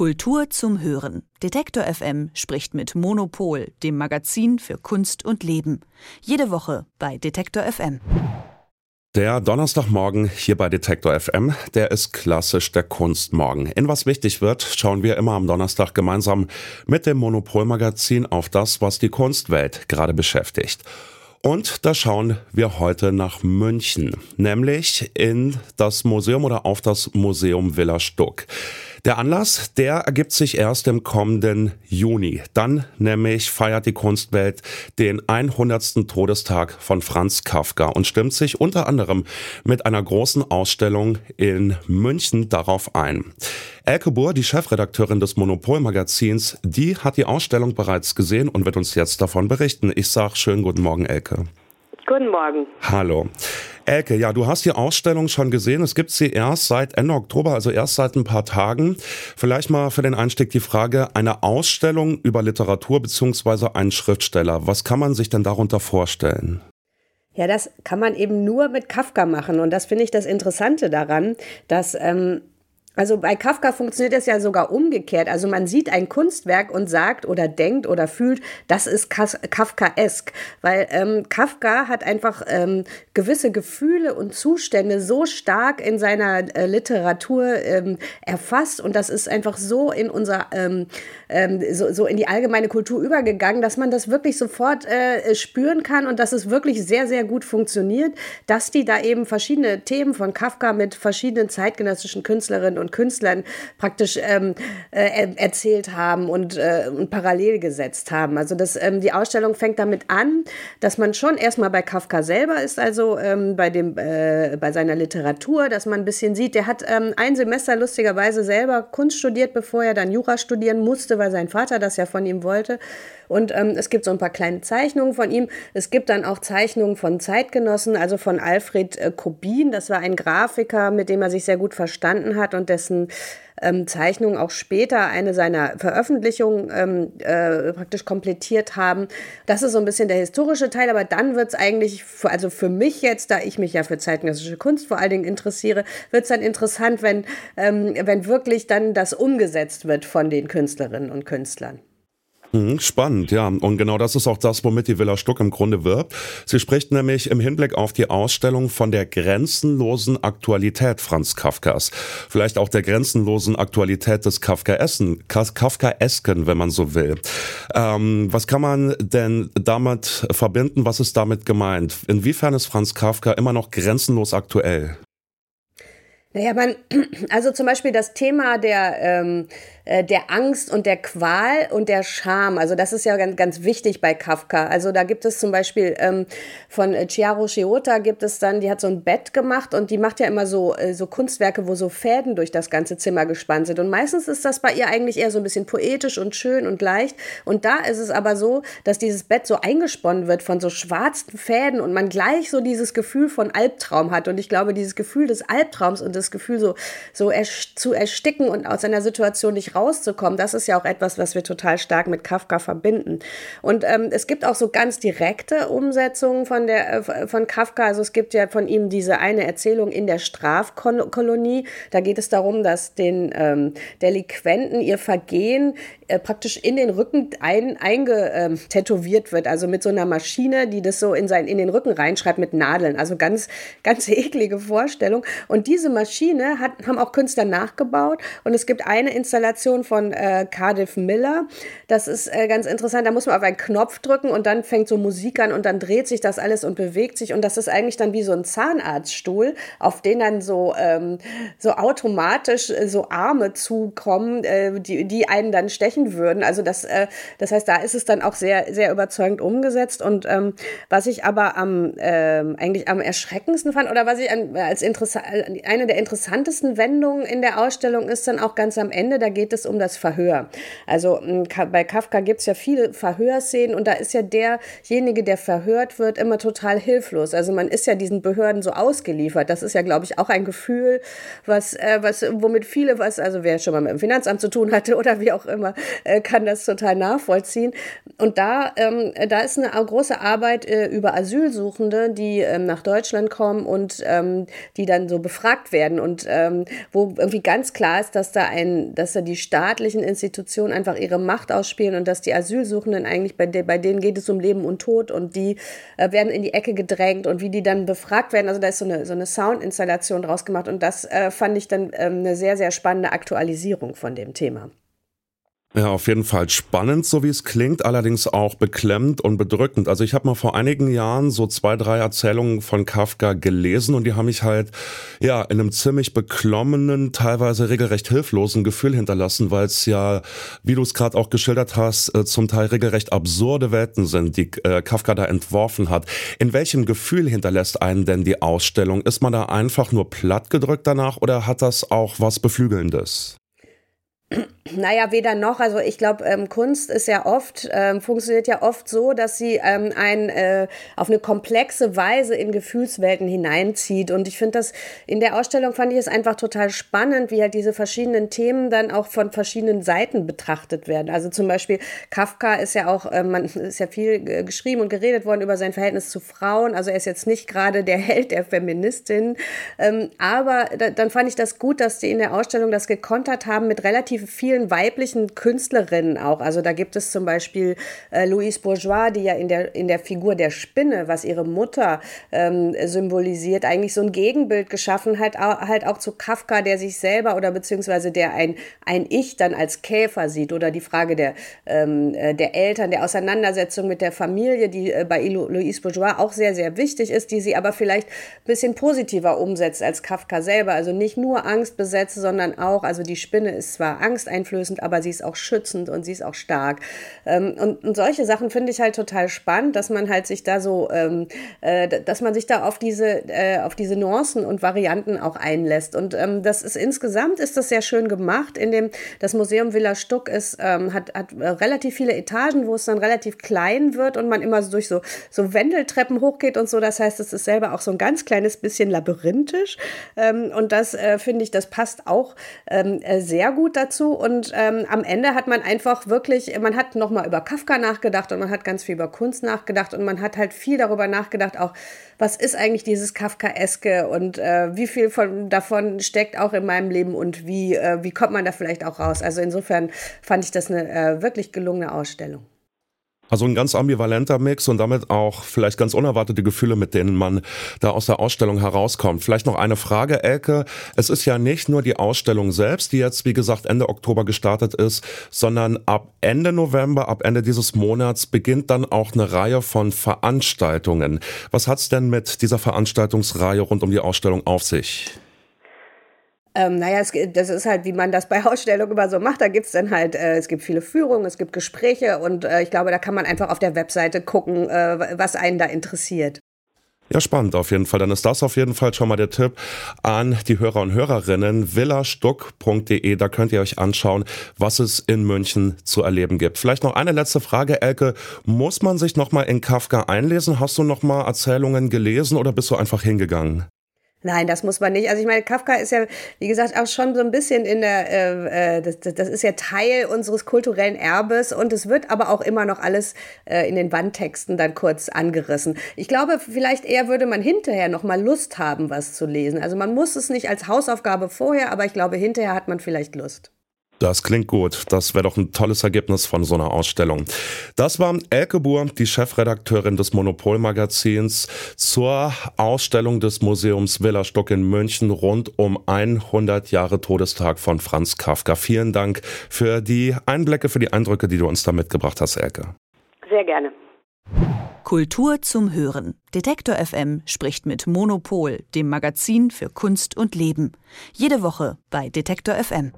Kultur zum Hören. Detektor FM spricht mit Monopol, dem Magazin für Kunst und Leben. Jede Woche bei Detektor FM. Der Donnerstagmorgen hier bei Detektor FM, der ist klassisch der Kunstmorgen. In was wichtig wird, schauen wir immer am Donnerstag gemeinsam mit dem Monopol-Magazin auf das, was die Kunstwelt gerade beschäftigt. Und da schauen wir heute nach München, nämlich in das Museum oder auf das Museum Villa Stuck. Der Anlass, der ergibt sich erst im kommenden Juni. Dann nämlich feiert die Kunstwelt den 100. Todestag von Franz Kafka und stimmt sich unter anderem mit einer großen Ausstellung in München darauf ein. Elke Bohr, die Chefredakteurin des Monopol-Magazins, die hat die Ausstellung bereits gesehen und wird uns jetzt davon berichten. Ich sage schönen guten Morgen, Elke. Guten Morgen. Hallo. Elke, ja, du hast die Ausstellung schon gesehen. Es gibt sie erst seit Ende Oktober, also erst seit ein paar Tagen. Vielleicht mal für den Einstieg die Frage, eine Ausstellung über Literatur beziehungsweise einen Schriftsteller. Was kann man sich denn darunter vorstellen? Ja, das kann man eben nur mit Kafka machen. Und das finde ich das Interessante daran, dass ähm, also bei Kafka funktioniert es ja sogar umgekehrt. Also man sieht ein Kunstwerk und sagt oder denkt oder fühlt, das ist Kafkaesk. Weil ähm, Kafka hat einfach ähm, gewisse Gefühle und Zustände so stark in seiner äh, Literatur ähm, erfasst und das ist einfach so in unser, ähm, ähm, so, so in die allgemeine Kultur übergegangen, dass man das wirklich sofort äh, spüren kann und dass es wirklich sehr, sehr gut funktioniert, dass die da eben verschiedene Themen von Kafka mit verschiedenen zeitgenössischen Künstlerinnen und Künstlern praktisch ähm, äh, erzählt haben und, äh, und parallel gesetzt haben. Also das, ähm, die Ausstellung fängt damit an, dass man schon erstmal bei Kafka selber ist, also ähm, bei, dem, äh, bei seiner Literatur, dass man ein bisschen sieht, der hat ähm, ein Semester lustigerweise selber Kunst studiert, bevor er dann Jura studieren musste, weil sein Vater das ja von ihm wollte. Und ähm, es gibt so ein paar kleine Zeichnungen von ihm. Es gibt dann auch Zeichnungen von Zeitgenossen, also von Alfred äh, Kobin. Das war ein Grafiker, mit dem er sich sehr gut verstanden hat und dessen ähm, Zeichnungen auch später eine seiner Veröffentlichungen ähm, äh, praktisch komplettiert haben. Das ist so ein bisschen der historische Teil, aber dann wird es eigentlich, für, also für mich jetzt, da ich mich ja für zeitgenössische Kunst vor allen Dingen interessiere, wird es dann interessant, wenn, ähm, wenn wirklich dann das umgesetzt wird von den Künstlerinnen und Künstlern. Mhm, spannend, ja. Und genau das ist auch das, womit die Villa Stuck im Grunde wirbt. Sie spricht nämlich im Hinblick auf die Ausstellung von der grenzenlosen Aktualität Franz Kafkas. Vielleicht auch der grenzenlosen Aktualität des Kafkaessen, Kafkaesken, wenn man so will. Ähm, was kann man denn damit verbinden? Was ist damit gemeint? Inwiefern ist Franz Kafka immer noch grenzenlos aktuell? Naja, man, also zum Beispiel das Thema der, ähm, äh, der Angst und der Qual und der Scham. Also das ist ja ganz, ganz wichtig bei Kafka. Also da gibt es zum Beispiel ähm, von Chiaro Shiota gibt es dann, die hat so ein Bett gemacht und die macht ja immer so, äh, so Kunstwerke, wo so Fäden durch das ganze Zimmer gespannt sind. Und meistens ist das bei ihr eigentlich eher so ein bisschen poetisch und schön und leicht. Und da ist es aber so, dass dieses Bett so eingesponnen wird von so schwarzen Fäden und man gleich so dieses Gefühl von Albtraum hat. Und ich glaube, dieses Gefühl des Albtraums und das Gefühl so, so zu ersticken und aus einer Situation nicht rauszukommen, das ist ja auch etwas, was wir total stark mit Kafka verbinden. Und ähm, es gibt auch so ganz direkte Umsetzungen von, der, äh, von Kafka. Also es gibt ja von ihm diese eine Erzählung in der Strafkolonie. Da geht es darum, dass den ähm, Delinquenten ihr Vergehen äh, praktisch in den Rücken ein, eingetätowiert ähm, wird. Also mit so einer Maschine, die das so in, sein, in den Rücken reinschreibt mit Nadeln. Also ganz, ganz eklige Vorstellung. Und diese Maschine hat, haben auch Künstler nachgebaut. Und es gibt eine Installation, Animation von äh, Cardiff Miller. Das ist äh, ganz interessant. Da muss man auf einen Knopf drücken und dann fängt so Musik an und dann dreht sich das alles und bewegt sich. Und das ist eigentlich dann wie so ein Zahnarztstuhl, auf den dann so, ähm, so automatisch äh, so Arme zukommen, äh, die, die einen dann stechen würden. Also das, äh, das heißt, da ist es dann auch sehr, sehr überzeugend umgesetzt. Und ähm, was ich aber am ähm, eigentlich am erschreckendsten fand oder was ich an, als eine der interessantesten Wendungen in der Ausstellung ist dann auch ganz am Ende, da geht es es um das Verhör. Also bei Kafka gibt es ja viele Verhörszenen und da ist ja derjenige, der verhört wird, immer total hilflos. Also man ist ja diesen Behörden so ausgeliefert. Das ist ja, glaube ich, auch ein Gefühl, was, äh, was, womit viele was, also wer schon mal mit dem Finanzamt zu tun hatte oder wie auch immer, äh, kann das total nachvollziehen. Und da, ähm, da ist eine große Arbeit äh, über Asylsuchende, die ähm, nach Deutschland kommen und ähm, die dann so befragt werden und ähm, wo irgendwie ganz klar ist, dass da ein, dass da die staatlichen Institutionen einfach ihre Macht ausspielen und dass die Asylsuchenden eigentlich, bei, de, bei denen geht es um Leben und Tod und die äh, werden in die Ecke gedrängt und wie die dann befragt werden. Also da ist so eine, so eine Soundinstallation draus gemacht und das äh, fand ich dann ähm, eine sehr, sehr spannende Aktualisierung von dem Thema. Ja, auf jeden Fall spannend, so wie es klingt, allerdings auch beklemmend und bedrückend. Also ich habe mal vor einigen Jahren so zwei, drei Erzählungen von Kafka gelesen und die haben mich halt ja in einem ziemlich beklommenen, teilweise regelrecht hilflosen Gefühl hinterlassen, weil es ja, wie du es gerade auch geschildert hast, äh, zum Teil regelrecht absurde Welten sind, die äh, Kafka da entworfen hat. In welchem Gefühl hinterlässt einen denn die Ausstellung? Ist man da einfach nur plattgedrückt danach oder hat das auch was Beflügelndes? Naja, weder noch. Also ich glaube, ähm, Kunst ist ja oft, ähm, funktioniert ja oft so, dass sie ähm, einen äh, auf eine komplexe Weise in Gefühlswelten hineinzieht. Und ich finde das, in der Ausstellung fand ich es einfach total spannend, wie halt diese verschiedenen Themen dann auch von verschiedenen Seiten betrachtet werden. Also zum Beispiel Kafka ist ja auch, äh, man ist ja viel geschrieben und geredet worden über sein Verhältnis zu Frauen. Also er ist jetzt nicht gerade der Held der Feministin. Ähm, aber da, dann fand ich das gut, dass die in der Ausstellung das gekontert haben mit relativ vielen vielen weiblichen Künstlerinnen auch. Also da gibt es zum Beispiel äh, Louise Bourgeois, die ja in der, in der Figur der Spinne, was ihre Mutter ähm, symbolisiert, eigentlich so ein Gegenbild geschaffen hat, halt auch zu Kafka, der sich selber oder beziehungsweise der ein, ein Ich dann als Käfer sieht oder die Frage der, ähm, äh, der Eltern, der Auseinandersetzung mit der Familie, die äh, bei Louise Bourgeois auch sehr, sehr wichtig ist, die sie aber vielleicht ein bisschen positiver umsetzt als Kafka selber. Also nicht nur Angst besetzt, sondern auch, also die Spinne ist zwar angsteinflößend, angsteinflößend, aber sie ist auch schützend und sie ist auch stark. Ähm, und, und, solche Sachen finde ich halt total spannend, dass man halt sich da so, ähm, äh, dass man sich da auf diese, äh, auf diese Nuancen und Varianten auch einlässt. Und ähm, das ist insgesamt ist das sehr schön gemacht. In dem das Museum Villa Stuck ist, ähm, hat, hat relativ viele Etagen, wo es dann relativ klein wird und man immer so durch so, so Wendeltreppen hochgeht und so. Das heißt, es ist selber auch so ein ganz kleines bisschen labyrinthisch. Ähm, und das äh, finde ich, das passt auch ähm, äh, sehr gut dazu. Und und ähm, am Ende hat man einfach wirklich, man hat nochmal über Kafka nachgedacht und man hat ganz viel über Kunst nachgedacht und man hat halt viel darüber nachgedacht, auch was ist eigentlich dieses Kafkaeske und äh, wie viel von, davon steckt auch in meinem Leben und wie, äh, wie kommt man da vielleicht auch raus. Also insofern fand ich das eine äh, wirklich gelungene Ausstellung. Also ein ganz ambivalenter Mix und damit auch vielleicht ganz unerwartete Gefühle, mit denen man da aus der Ausstellung herauskommt. Vielleicht noch eine Frage, Elke. Es ist ja nicht nur die Ausstellung selbst, die jetzt, wie gesagt, Ende Oktober gestartet ist, sondern ab Ende November, ab Ende dieses Monats beginnt dann auch eine Reihe von Veranstaltungen. Was hat's denn mit dieser Veranstaltungsreihe rund um die Ausstellung auf sich? Ähm, naja, es, das ist halt, wie man das bei Ausstellungen immer so macht. Da gibt es dann halt, äh, es gibt viele Führungen, es gibt Gespräche und äh, ich glaube, da kann man einfach auf der Webseite gucken, äh, was einen da interessiert. Ja, spannend auf jeden Fall. Dann ist das auf jeden Fall schon mal der Tipp an die Hörer und Hörerinnen. villastuck.de, da könnt ihr euch anschauen, was es in München zu erleben gibt. Vielleicht noch eine letzte Frage, Elke. Muss man sich nochmal in Kafka einlesen? Hast du nochmal Erzählungen gelesen oder bist du einfach hingegangen? Nein, das muss man nicht. Also ich meine, Kafka ist ja, wie gesagt, auch schon so ein bisschen in der, äh, äh, das, das ist ja Teil unseres kulturellen Erbes und es wird aber auch immer noch alles äh, in den Wandtexten dann kurz angerissen. Ich glaube, vielleicht eher würde man hinterher noch mal Lust haben, was zu lesen. Also man muss es nicht als Hausaufgabe vorher, aber ich glaube, hinterher hat man vielleicht Lust. Das klingt gut. Das wäre doch ein tolles Ergebnis von so einer Ausstellung. Das war Elke Buhr, die Chefredakteurin des Monopolmagazins, zur Ausstellung des Museums Villa Stock in München rund um 100 Jahre Todestag von Franz Kafka. Vielen Dank für die Einblicke, für die Eindrücke, die du uns da mitgebracht hast, Elke. Sehr gerne. Kultur zum Hören. Detektor FM spricht mit Monopol, dem Magazin für Kunst und Leben. Jede Woche bei Detektor FM.